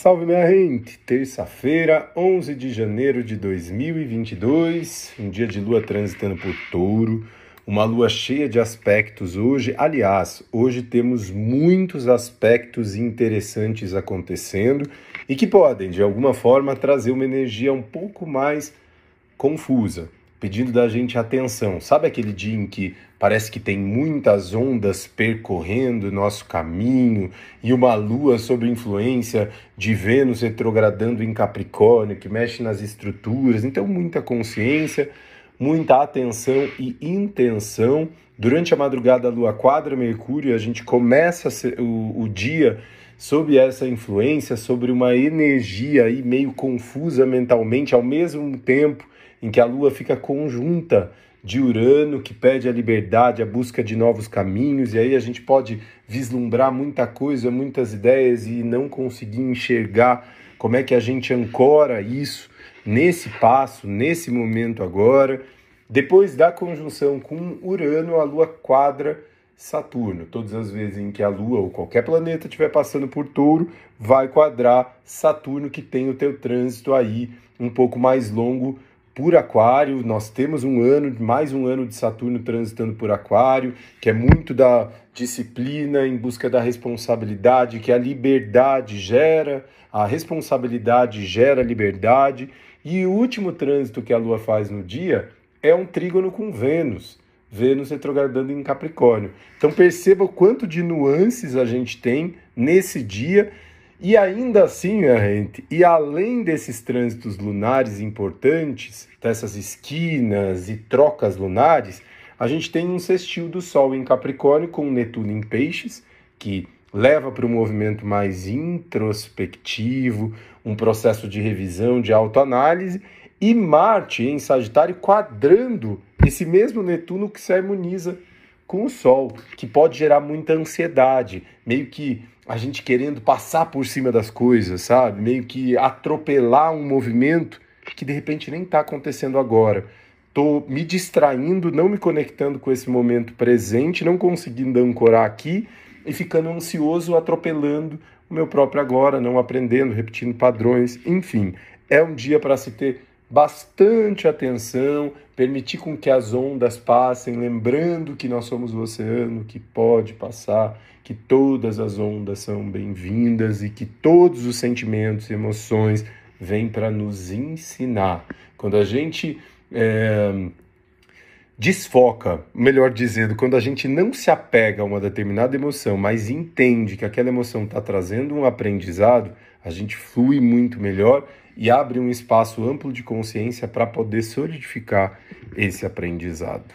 Salve minha gente! Terça-feira, 11 de janeiro de 2022, um dia de lua transitando por touro, uma lua cheia de aspectos hoje. Aliás, hoje temos muitos aspectos interessantes acontecendo e que podem, de alguma forma, trazer uma energia um pouco mais confusa pedindo da gente atenção. Sabe aquele dia em que parece que tem muitas ondas percorrendo nosso caminho e uma lua sob influência de Vênus retrogradando em Capricórnio, que mexe nas estruturas? Então, muita consciência, muita atenção e intenção. Durante a madrugada, a lua quadra Mercúrio, a gente começa o, o dia sob essa influência, sobre uma energia aí meio confusa mentalmente, ao mesmo tempo em que a Lua fica conjunta de Urano, que pede a liberdade, a busca de novos caminhos, e aí a gente pode vislumbrar muita coisa, muitas ideias e não conseguir enxergar como é que a gente ancora isso nesse passo, nesse momento agora. Depois da conjunção com Urano, a Lua quadra Saturno. Todas as vezes em que a Lua ou qualquer planeta estiver passando por touro, vai quadrar Saturno, que tem o teu trânsito aí um pouco mais longo por Aquário. Nós temos um ano, mais um ano de Saturno transitando por Aquário, que é muito da disciplina em busca da responsabilidade, que a liberdade gera, a responsabilidade gera liberdade. E o último trânsito que a Lua faz no dia é um trígono com Vênus. Vênus retrogradando em Capricórnio. Então perceba o quanto de nuances a gente tem nesse dia e ainda assim, minha gente, e além desses trânsitos lunares importantes, dessas esquinas e trocas lunares, a gente tem um sextil do Sol em Capricórnio com Netuno em Peixes, que leva para um movimento mais introspectivo, um processo de revisão, de autoanálise, e Marte em Sagitário quadrando esse mesmo Netuno que se harmoniza com o Sol, que pode gerar muita ansiedade, meio que a gente querendo passar por cima das coisas, sabe? Meio que atropelar um movimento que de repente nem está acontecendo agora. Tô me distraindo, não me conectando com esse momento presente, não conseguindo ancorar aqui e ficando ansioso, atropelando o meu próprio agora, não aprendendo, repetindo padrões, enfim. É um dia para se ter bastante atenção, permitir com que as ondas passem, lembrando que nós somos o oceano que pode passar, que todas as ondas são bem-vindas e que todos os sentimentos e emoções vêm para nos ensinar. Quando a gente é, desfoca, melhor dizendo, quando a gente não se apega a uma determinada emoção, mas entende que aquela emoção está trazendo um aprendizado, a gente flui muito melhor e abre um espaço amplo de consciência para poder solidificar esse aprendizado.